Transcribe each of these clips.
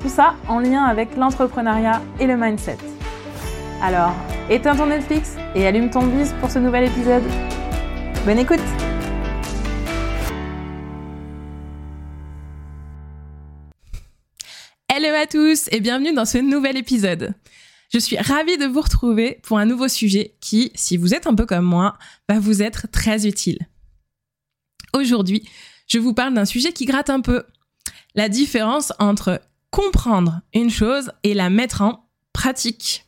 Tout ça en lien avec l'entrepreneuriat et le mindset. Alors, éteins ton Netflix et allume ton bise pour ce nouvel épisode. Bonne écoute Hello à tous et bienvenue dans ce nouvel épisode. Je suis ravie de vous retrouver pour un nouveau sujet qui, si vous êtes un peu comme moi, va vous être très utile. Aujourd'hui, je vous parle d'un sujet qui gratte un peu. La différence entre comprendre une chose et la mettre en pratique.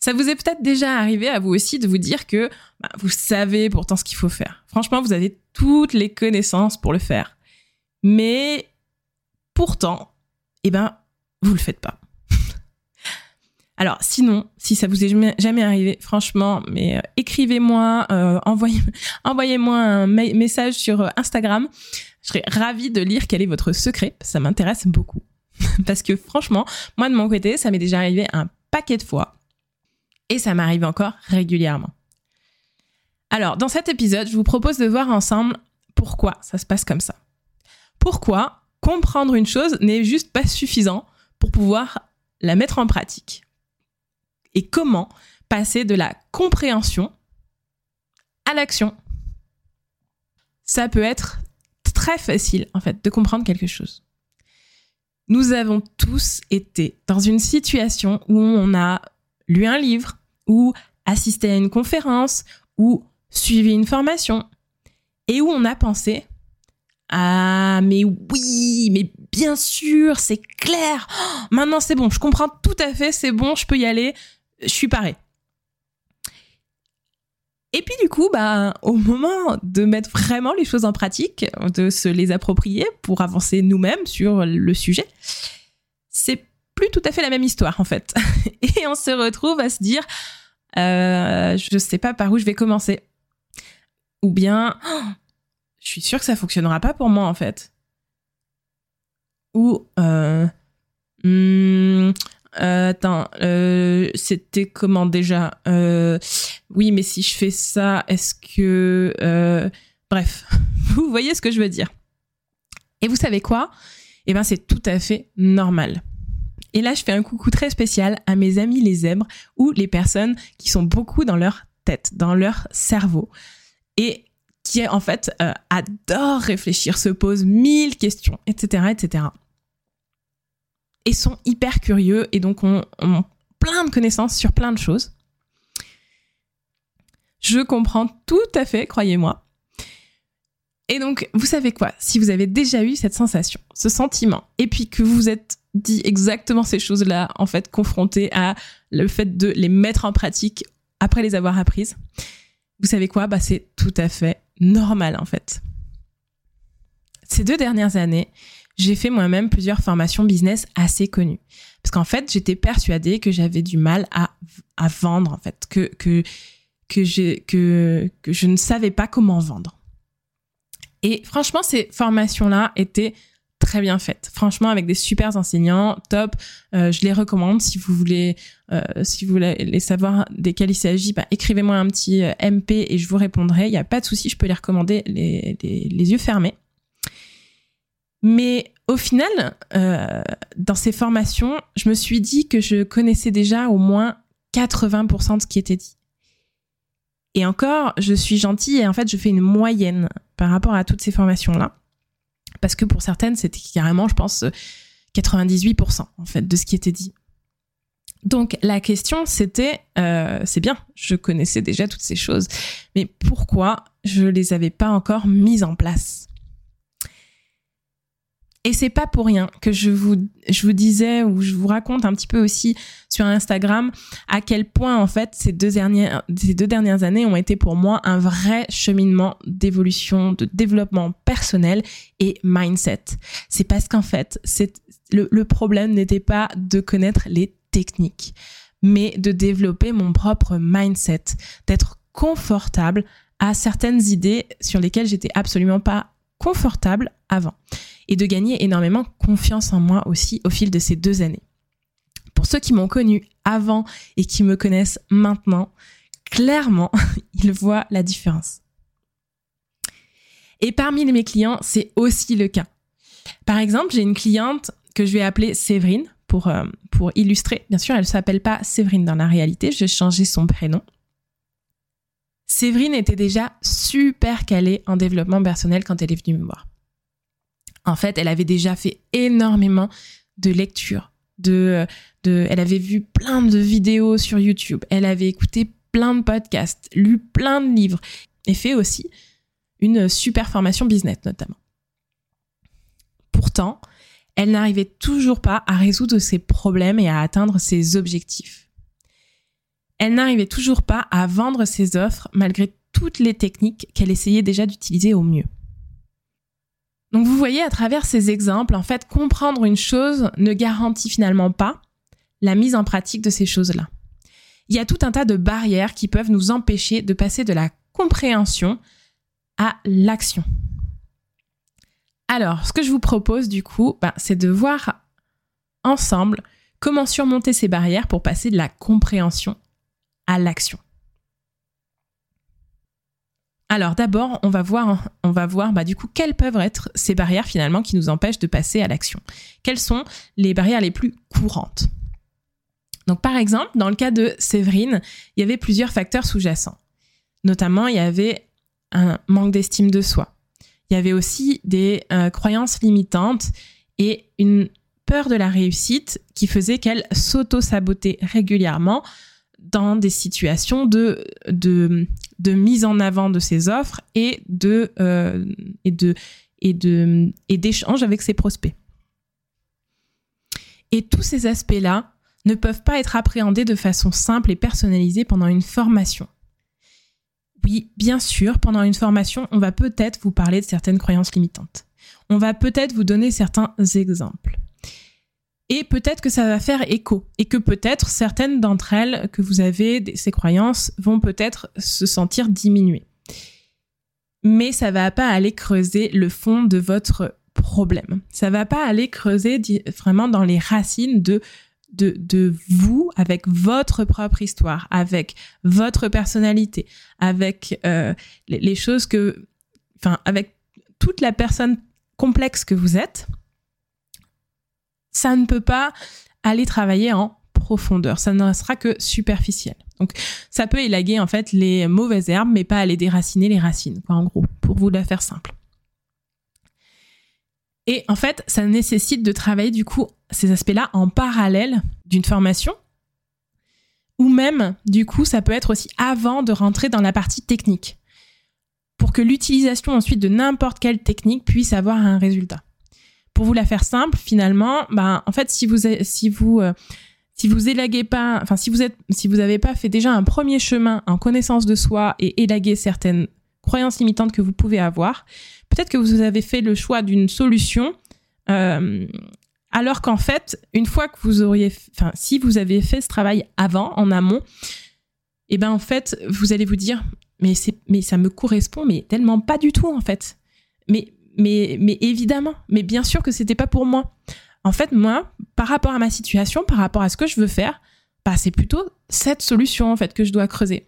Ça vous est peut-être déjà arrivé à vous aussi de vous dire que bah, vous savez pourtant ce qu'il faut faire. Franchement, vous avez toutes les connaissances pour le faire. Mais pourtant, eh ben, vous le faites pas. Alors, sinon, si ça vous est jamais, arrivé, franchement, euh, écrivez-moi, euh, envoyez, envoyez-moi un message sur euh, Instagram. Je serais ravie de lire quel est votre secret. Ça m'intéresse beaucoup. Parce que franchement, moi de mon côté, ça m'est déjà arrivé un paquet de fois. Et ça m'arrive encore régulièrement. Alors, dans cet épisode, je vous propose de voir ensemble pourquoi ça se passe comme ça. Pourquoi comprendre une chose n'est juste pas suffisant pour pouvoir la mettre en pratique? Et comment passer de la compréhension à l'action? Ça peut être très facile, en fait, de comprendre quelque chose. Nous avons tous été dans une situation où on a lu un livre, ou assisté à une conférence, ou suivi une formation, et où on a pensé ah, mais oui, mais bien sûr, c'est clair. Oh, maintenant, c'est bon, je comprends tout à fait, c'est bon, je peux y aller, je suis paré. Et puis du coup, bah, au moment de mettre vraiment les choses en pratique, de se les approprier pour avancer nous-mêmes sur le sujet, c'est plus tout à fait la même histoire en fait. Et on se retrouve à se dire, euh, je sais pas par où je vais commencer. Ou bien, oh, je suis sûre que ça fonctionnera pas pour moi en fait. Ou, euh, hmm, euh, attends, euh, c'était comment déjà? Euh, Oui, mais si je fais ça, est-ce que... Bref, vous voyez ce que je veux dire. Et vous savez quoi? Eh ben, c'est tout à fait normal. Et là, je fais un coucou très spécial à mes amis les zèbres ou les personnes qui sont beaucoup dans leur tête, dans leur cerveau. Et qui, en fait, adorent réfléchir, se posent mille questions, etc., etc et sont hyper curieux et donc ont, plein de connaissances sur plein de choses. Je comprends tout à fait, croyez-moi. Et donc, vous savez quoi? Si vous avez déjà eu cette sensation, ce sentiment, et puis que vous êtes dit exactement ces choses-là, en fait, confronté à le fait de les mettre en pratique après les avoir apprises, vous savez quoi? Bah, c'est tout à fait normal, en fait. Ces deux dernières années, j'ai fait moi-même plusieurs formations business assez connues. Parce qu'en fait, j'étais persuadée que j'avais du mal à, à vendre, en fait, que, que, que, je, que, que je ne savais pas comment vendre. Et franchement, ces formations-là étaient très bien faites. Franchement, avec des super enseignants, top. Euh, je les recommande si vous voulez, euh, si vous voulez savoir desquels il s'agit. Bah, écrivez-moi un petit euh, MP et je vous répondrai. Il n'y a pas de souci, je peux les recommander les, les, les yeux fermés. Mais au final, euh, dans ces formations, je me suis dit que je connaissais déjà au moins 80% de ce qui était dit. Et encore, je suis gentille et en fait, je fais une moyenne par rapport à toutes ces formations-là. Parce que pour certaines, c'était carrément, je pense, 98% en fait de ce qui était dit. Donc la question, c'était, euh, c'est bien, je connaissais déjà toutes ces choses, mais pourquoi je les avais pas encore mises en place? Et c'est pas pour rien que je vous, je vous disais ou je vous raconte un petit peu aussi sur Instagram à quel point en fait ces deux dernières, ces deux dernières années ont été pour moi un vrai cheminement d'évolution, de développement personnel et mindset. C'est parce qu'en fait, le, le problème n'était pas de connaître les techniques, mais de développer mon propre mindset, d'être confortable à certaines idées sur lesquelles j'étais absolument pas confortable avant et de gagner énormément confiance en moi aussi au fil de ces deux années. Pour ceux qui m'ont connu avant et qui me connaissent maintenant, clairement, ils voient la différence. Et parmi mes clients, c'est aussi le cas. Par exemple, j'ai une cliente que je vais appeler Séverine pour, euh, pour illustrer. Bien sûr, elle ne s'appelle pas Séverine dans la réalité, j'ai changé son prénom. Séverine était déjà super calée en développement personnel quand elle est venue me voir. En fait, elle avait déjà fait énormément de lectures, de, de, elle avait vu plein de vidéos sur YouTube, elle avait écouté plein de podcasts, lu plein de livres et fait aussi une super formation business notamment. Pourtant, elle n'arrivait toujours pas à résoudre ses problèmes et à atteindre ses objectifs elle n'arrivait toujours pas à vendre ses offres malgré toutes les techniques qu'elle essayait déjà d'utiliser au mieux. Donc vous voyez à travers ces exemples, en fait, comprendre une chose ne garantit finalement pas la mise en pratique de ces choses-là. Il y a tout un tas de barrières qui peuvent nous empêcher de passer de la compréhension à l'action. Alors, ce que je vous propose du coup, ben, c'est de voir ensemble comment surmonter ces barrières pour passer de la compréhension à l'action. Alors d'abord, on va voir, on va voir bah, du coup quelles peuvent être ces barrières finalement qui nous empêchent de passer à l'action. Quelles sont les barrières les plus courantes? Donc par exemple, dans le cas de Séverine, il y avait plusieurs facteurs sous-jacents. Notamment, il y avait un manque d'estime de soi. Il y avait aussi des euh, croyances limitantes et une peur de la réussite qui faisait qu'elle s'auto-sabotait régulièrement dans des situations de, de, de mise en avant de ses offres et de, euh, et de, et de, et d'échange avec ses prospects. Et tous ces aspects-là ne peuvent pas être appréhendés de façon simple et personnalisée pendant une formation. Oui, bien sûr, pendant une formation, on va peut-être vous parler de certaines croyances limitantes. On va peut-être vous donner certains exemples. Et peut-être que ça va faire écho et que peut-être certaines d'entre elles que vous avez, ces croyances, vont peut-être se sentir diminuées. Mais ça va pas aller creuser le fond de votre problème. Ça va pas aller creuser vraiment dans les racines de de, de vous avec votre propre histoire, avec votre personnalité, avec euh, les, les choses que, enfin, avec toute la personne complexe que vous êtes ça ne peut pas aller travailler en profondeur. Ça ne sera que superficiel. Donc, ça peut élaguer en fait les mauvaises herbes, mais pas aller déraciner les racines, quoi, en gros, pour vous la faire simple. Et en fait, ça nécessite de travailler du coup ces aspects-là en parallèle d'une formation. Ou même, du coup, ça peut être aussi avant de rentrer dans la partie technique. Pour que l'utilisation ensuite de n'importe quelle technique puisse avoir un résultat pour vous la faire simple, finalement, ben, en fait, si vous, si vous, euh, si vous élaguez pas, enfin, si vous êtes, si vous avez pas fait déjà un premier chemin en connaissance de soi et élagué certaines croyances limitantes que vous pouvez avoir, peut-être que vous avez fait le choix d'une solution, euh, alors qu'en fait, une fois que vous auriez, enfin, si vous avez fait ce travail avant, en amont, et eh ben, en fait, vous allez vous dire, mais c'est, mais ça me correspond, mais tellement pas du tout, en fait. Mais mais, évidemment, mais bien sûr que c'était pas pour moi. En fait, moi, par rapport à ma situation, par rapport à ce que je veux faire, bah, c'est plutôt cette solution, en fait, que je dois creuser.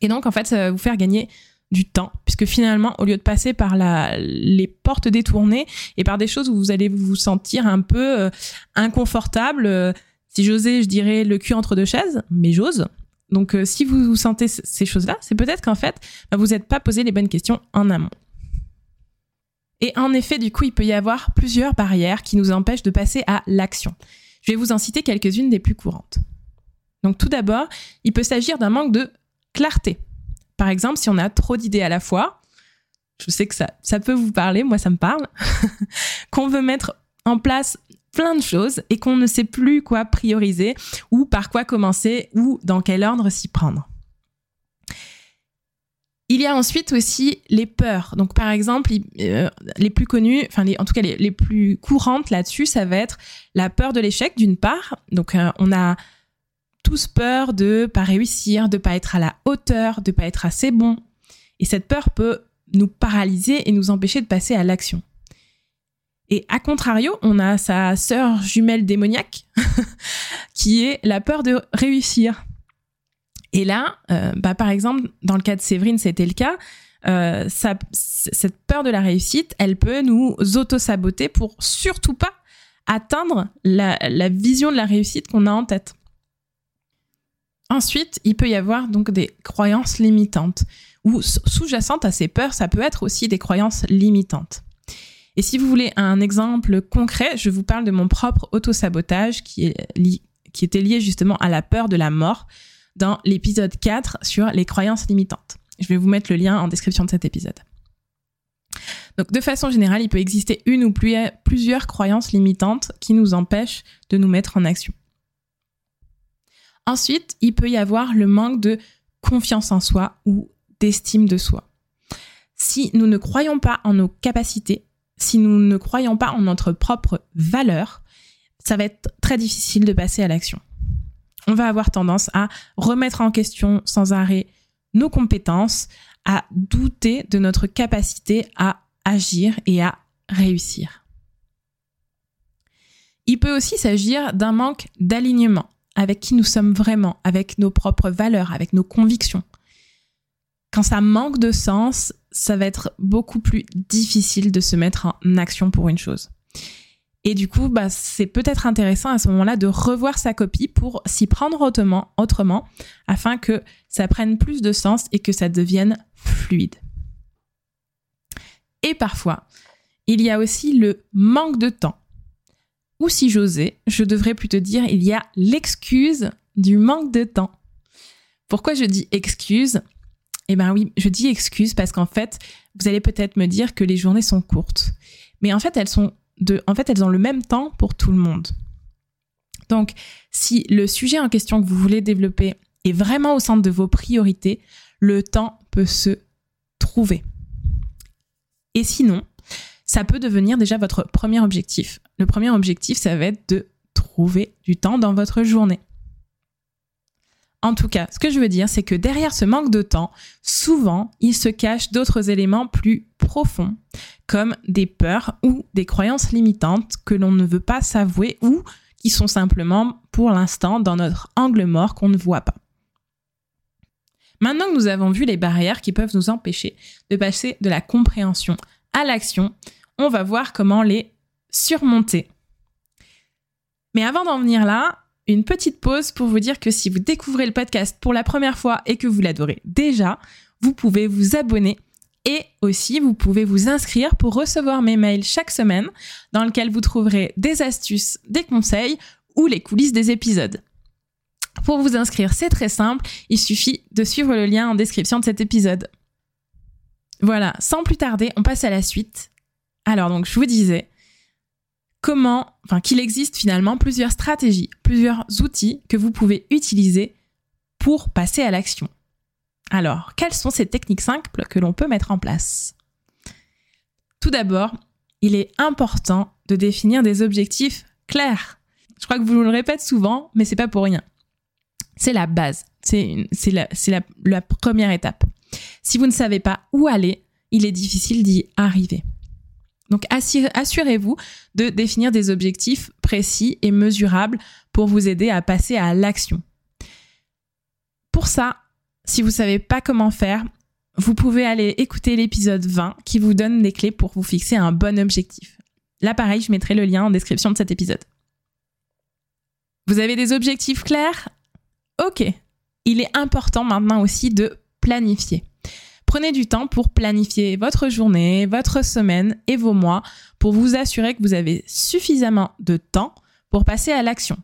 Et donc, en fait, ça va vous faire gagner du temps, puisque finalement, au lieu de passer par les portes détournées et par des choses où vous allez vous sentir un peu euh, inconfortable, euh, si j'osais, je dirais le cul entre deux chaises, mais j'ose. Donc, euh, si vous vous sentez ces choses-là, c'est peut-être qu'en fait, bah, vous n'êtes pas posé les bonnes questions en amont. Et en effet, du coup, il peut y avoir plusieurs barrières qui nous empêchent de passer à l'action. Je vais vous en citer quelques-unes des plus courantes. Donc tout d'abord, il peut s'agir d'un manque de clarté. Par exemple, si on a trop d'idées à la fois, je sais que ça, peut vous parler, moi ça me parle, qu'on veut mettre en place plein de choses et qu'on ne sait plus quoi prioriser ou par quoi commencer ou dans quel ordre s'y prendre. Il y a ensuite aussi les peurs. Donc, par exemple, euh, les plus connues, enfin, en tout cas, les, plus courantes là-dessus, ça va être la peur de l'échec, d'une part. Donc, euh, on a tous peur de pas réussir, de pas être à la hauteur, de pas être assez bon. Et cette peur peut nous paralyser et nous empêcher de passer à l'action. Et à contrario, on a sa sœur jumelle démoniaque, qui est la peur de réussir. Et là, euh, bah, par exemple, dans le cas de Séverine, c'était le cas. Euh, cette peur de la réussite, elle peut nous auto-saboter pour surtout pas atteindre la, vision de la réussite qu'on a en tête. Ensuite, il peut y avoir donc des croyances limitantes ou sous-jacentes à ces peurs, ça peut être aussi des croyances limitantes. Et si vous voulez un exemple concret, je vous parle de mon propre auto-sabotage qui était lié justement à la peur de la mort dans l'épisode 4 sur les croyances limitantes. Je vais vous mettre le lien en description de cet épisode. Donc de façon générale, il peut exister une ou plusieurs croyances limitantes qui nous empêchent de nous mettre en action. Ensuite, il peut y avoir le manque de confiance en soi ou d'estime de soi. Si nous ne croyons pas en nos capacités, si nous ne croyons pas en notre propre valeur, ça va être très difficile de passer à l'action on va avoir tendance à remettre en question sans arrêt nos compétences, à douter de notre capacité à agir et à réussir. Il peut aussi s'agir d'un manque d'alignement avec qui nous sommes vraiment, avec nos propres valeurs, avec nos convictions. Quand ça manque de sens, ça va être beaucoup plus difficile de se mettre en action pour une chose. Et du coup, bah, c'est peut-être intéressant à ce moment-là de revoir sa copie pour s'y prendre autrement, autrement, afin que ça prenne plus de sens et que ça devienne fluide. Et parfois, il y a aussi le manque de temps. Ou si j'osais, je devrais plutôt dire il y a l'excuse du manque de temps. Pourquoi je dis excuse? Eh ben oui, je dis excuse parce qu'en fait, vous allez peut-être me dire que les journées sont courtes. Mais en fait, elles sont en fait, elles ont le même temps pour tout le monde. Donc, si le sujet en question que vous voulez développer est vraiment au centre de vos priorités, le temps peut se trouver. Et sinon, ça peut devenir déjà votre premier objectif. Le premier objectif, ça va être de trouver du temps dans votre journée. En tout cas, ce que je veux dire, c'est que derrière ce manque de temps, souvent, il se cache d'autres éléments plus profonds, comme des peurs ou des croyances limitantes que l'on ne veut pas s'avouer ou qui sont simplement, pour l'instant, dans notre angle mort qu'on ne voit pas. Maintenant que nous avons vu les barrières qui peuvent nous empêcher de passer de la compréhension à l'action, on va voir comment les surmonter. Mais avant d'en venir là, une petite pause pour vous dire que si vous découvrez le podcast pour la première fois et que vous l'adorez déjà, vous pouvez vous abonner et aussi vous pouvez vous inscrire pour recevoir mes mails chaque semaine dans lesquels vous trouverez des astuces, des conseils ou les coulisses des épisodes. Pour vous inscrire, c'est très simple, il suffit de suivre le lien en description de cet épisode. Voilà, sans plus tarder, on passe à la suite. Alors donc, je vous disais, comment, enfin qu'il existe finalement plusieurs stratégies, plusieurs outils que vous pouvez utiliser pour passer à l'action. Alors, quelles sont ces techniques simples que l'on peut mettre en place? Tout d'abord, il est important de définir des objectifs clairs. Je crois que vous le répétez souvent, mais c'est pas pour rien. C'est la base. C'est la première étape. Si vous ne savez pas où aller, il est difficile d'y arriver. Donc assurez-vous de définir des objectifs précis et mesurables pour vous aider à passer à l'action. Pour ça, si vous ne savez pas comment faire, vous pouvez aller écouter l'épisode 20 qui vous donne des clés pour vous fixer un bon objectif. Là, pareil, je mettrai le lien en description de cet épisode. Vous avez des objectifs clairs? Ok. Il est important maintenant aussi de planifier. Prenez du temps pour planifier votre journée, votre semaine et vos mois pour vous assurer que vous avez suffisamment de temps pour passer à l'action.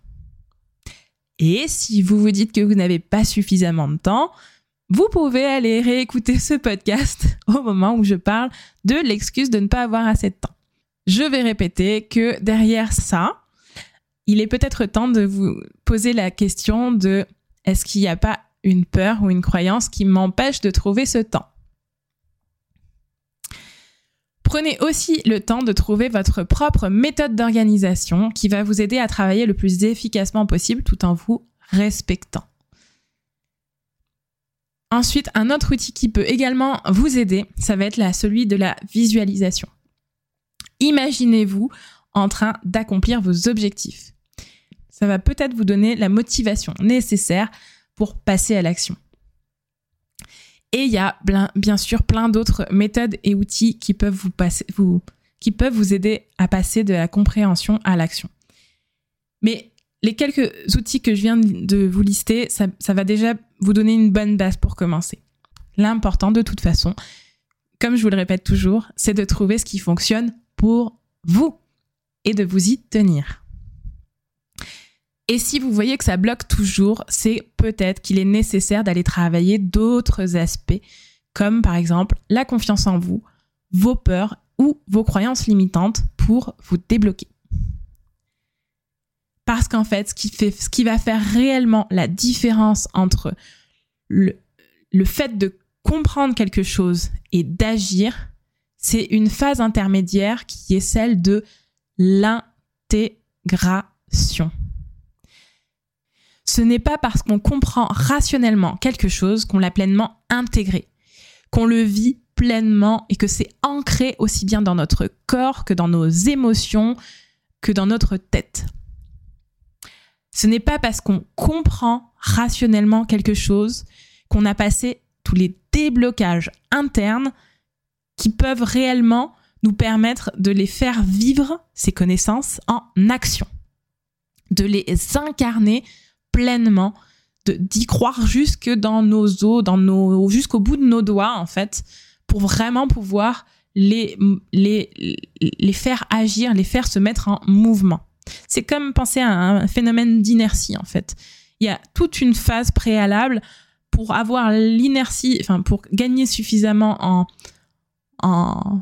Et si vous vous dites que vous n'avez pas suffisamment de temps, vous pouvez aller réécouter ce podcast au moment où je parle de l'excuse de ne pas avoir assez de temps. Je vais répéter que derrière ça, il est peut-être temps de vous poser la question de est-ce qu'il n'y a pas une peur ou une croyance qui m'empêche de trouver ce temps? Prenez aussi le temps de trouver votre propre méthode d'organisation qui va vous aider à travailler le plus efficacement possible tout en vous respectant. Ensuite, un autre outil qui peut également vous aider, ça va être celui de la visualisation. Imaginez-vous en train d'accomplir vos objectifs. Ça va peut-être vous donner la motivation nécessaire pour passer à l'action. Et il y a bien sûr plein d'autres méthodes et outils qui peuvent vous, passer, vous, qui peuvent vous aider à passer de la compréhension à l'action. Mais les quelques outils que je viens de vous lister, ça, va déjà vous donner une bonne base pour commencer. L'important de toute façon, comme je vous le répète toujours, c'est de trouver ce qui fonctionne pour vous et de vous y tenir. Et si vous voyez que ça bloque toujours, c'est peut-être qu'il est nécessaire d'aller travailler d'autres aspects, comme par exemple la confiance en vous, vos peurs ou vos croyances limitantes pour vous débloquer. Parce qu'en fait, ce qui, fait, ce qui va faire réellement la différence entre le, le fait de comprendre quelque chose et d'agir, c'est une phase intermédiaire qui est celle de l'intégration. Ce n'est pas parce qu'on comprend rationnellement quelque chose qu'on l'a pleinement intégré, qu'on le vit pleinement et que c'est ancré aussi bien dans notre corps que dans nos émotions, que dans notre tête. Ce n'est pas parce qu'on comprend rationnellement quelque chose qu'on a passé tous les déblocages internes qui peuvent réellement nous permettre de les faire vivre, ces connaissances, en action. De les incarner pleinement, d'y croire jusque dans nos os, dans nos, jusqu'au bout de nos doigts, en fait, pour vraiment pouvoir les, les, les faire agir, les faire se mettre en mouvement. C'est comme penser à un phénomène d'inertie en fait. Il y a toute une phase préalable pour avoir l'inertie, enfin pour gagner suffisamment en, en,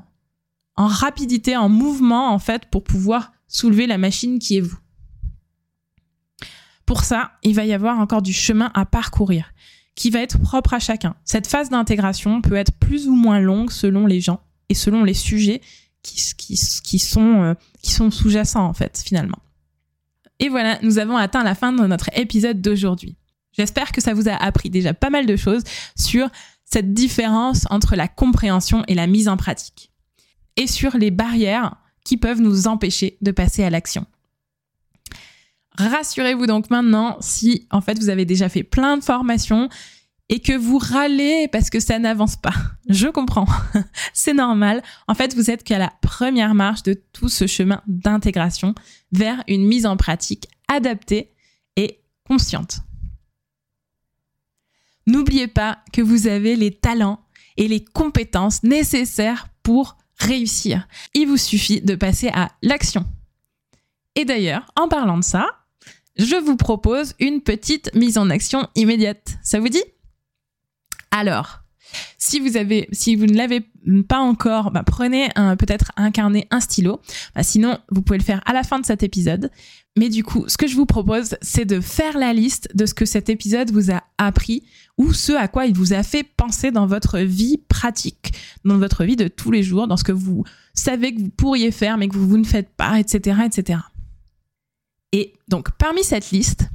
en rapidité, en mouvement en fait, pour pouvoir soulever la machine qui est vous. Pour ça, il va y avoir encore du chemin à parcourir, qui va être propre à chacun. Cette phase d'intégration peut être plus ou moins longue selon les gens et selon les sujets qui, sont, euh, qui sont sous-jacents en fait finalement. Et voilà, nous avons atteint la fin de notre épisode d'aujourd'hui. J'espère que ça vous a appris déjà pas mal de choses sur cette différence entre la compréhension et la mise en pratique. Et sur les barrières qui peuvent nous empêcher de passer à l'action. Rassurez-vous donc maintenant si en fait vous avez déjà fait plein de formations et que vous râlez parce que ça n'avance pas. Je comprends. C'est normal. En fait, vous êtes qu'à la première marche de tout ce chemin d'intégration vers une mise en pratique adaptée et consciente. N'oubliez pas que vous avez les talents et les compétences nécessaires pour réussir. Il vous suffit de passer à l'action. Et d'ailleurs, en parlant de ça, je vous propose une petite mise en action immédiate. Ça vous dit? Alors, si vous avez, si vous ne l'avez pas encore, bah, prenez peut-être un carnet, un stylo. Bah, sinon, vous pouvez le faire à la fin de cet épisode. Mais du coup, ce que je vous propose, c'est de faire la liste de ce que cet épisode vous a appris ou ce à quoi il vous a fait penser dans votre vie pratique, dans votre vie de tous les jours, dans ce que vous savez que vous pourriez faire mais que vous, vous ne faites pas, etc., etc. Et donc, parmi cette liste,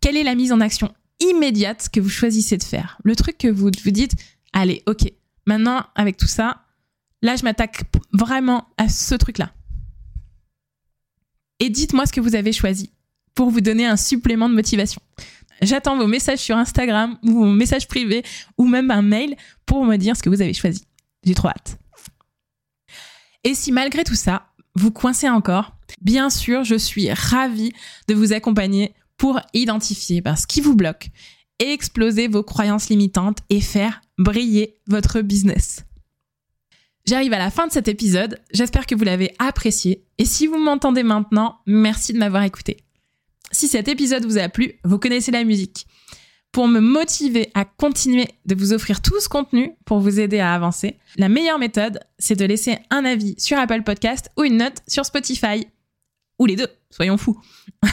quelle est la mise en action immédiate que vous choisissez de faire? Le truc que vous vous dites, allez, ok, maintenant avec tout ça, là je m'attaque vraiment à ce truc-là. Et dites-moi ce que vous avez choisi pour vous donner un supplément de motivation. J'attends vos messages sur Instagram ou vos messages privés ou même un mail pour me dire ce que vous avez choisi. J'ai trop hâte. Et si malgré tout ça, vous coincez encore, bien sûr, je suis ravie de vous accompagner pour identifier ben, ce qui vous bloque, exploser vos croyances limitantes et faire briller votre business. J'arrive à la fin de cet épisode, j'espère que vous l'avez apprécié et si vous m'entendez maintenant, merci de m'avoir écouté. Si cet épisode vous a plu, vous connaissez la musique. pour me motiver à continuer de vous offrir tout ce contenu pour vous aider à avancer, la meilleure méthode, c'est de laisser un avis sur Apple Podcast ou une note sur Spotify. Ou les deux, soyons fous.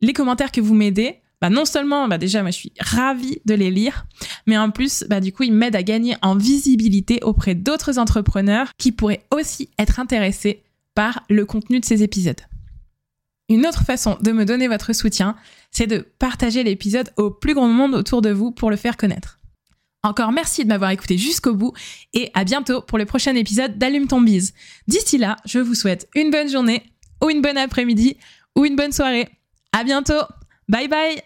les commentaires que vous m'aidez, bah non seulement, bah déjà, moi je suis ravie de les lire, mais en plus, bah du coup, ils m'aident à gagner en visibilité auprès d'autres entrepreneurs qui pourraient aussi être intéressés par le contenu de ces épisodes. Une autre façon de me donner votre soutien, c'est de partager l'épisode au plus grand monde autour de vous pour le faire connaître. Encore merci de m'avoir écouté jusqu'au bout et à bientôt pour le prochain épisode d'Allume ton bise. D'ici là, je vous souhaite une bonne journée ou une bonne après-midi ou une bonne soirée. À bientôt. Bye bye.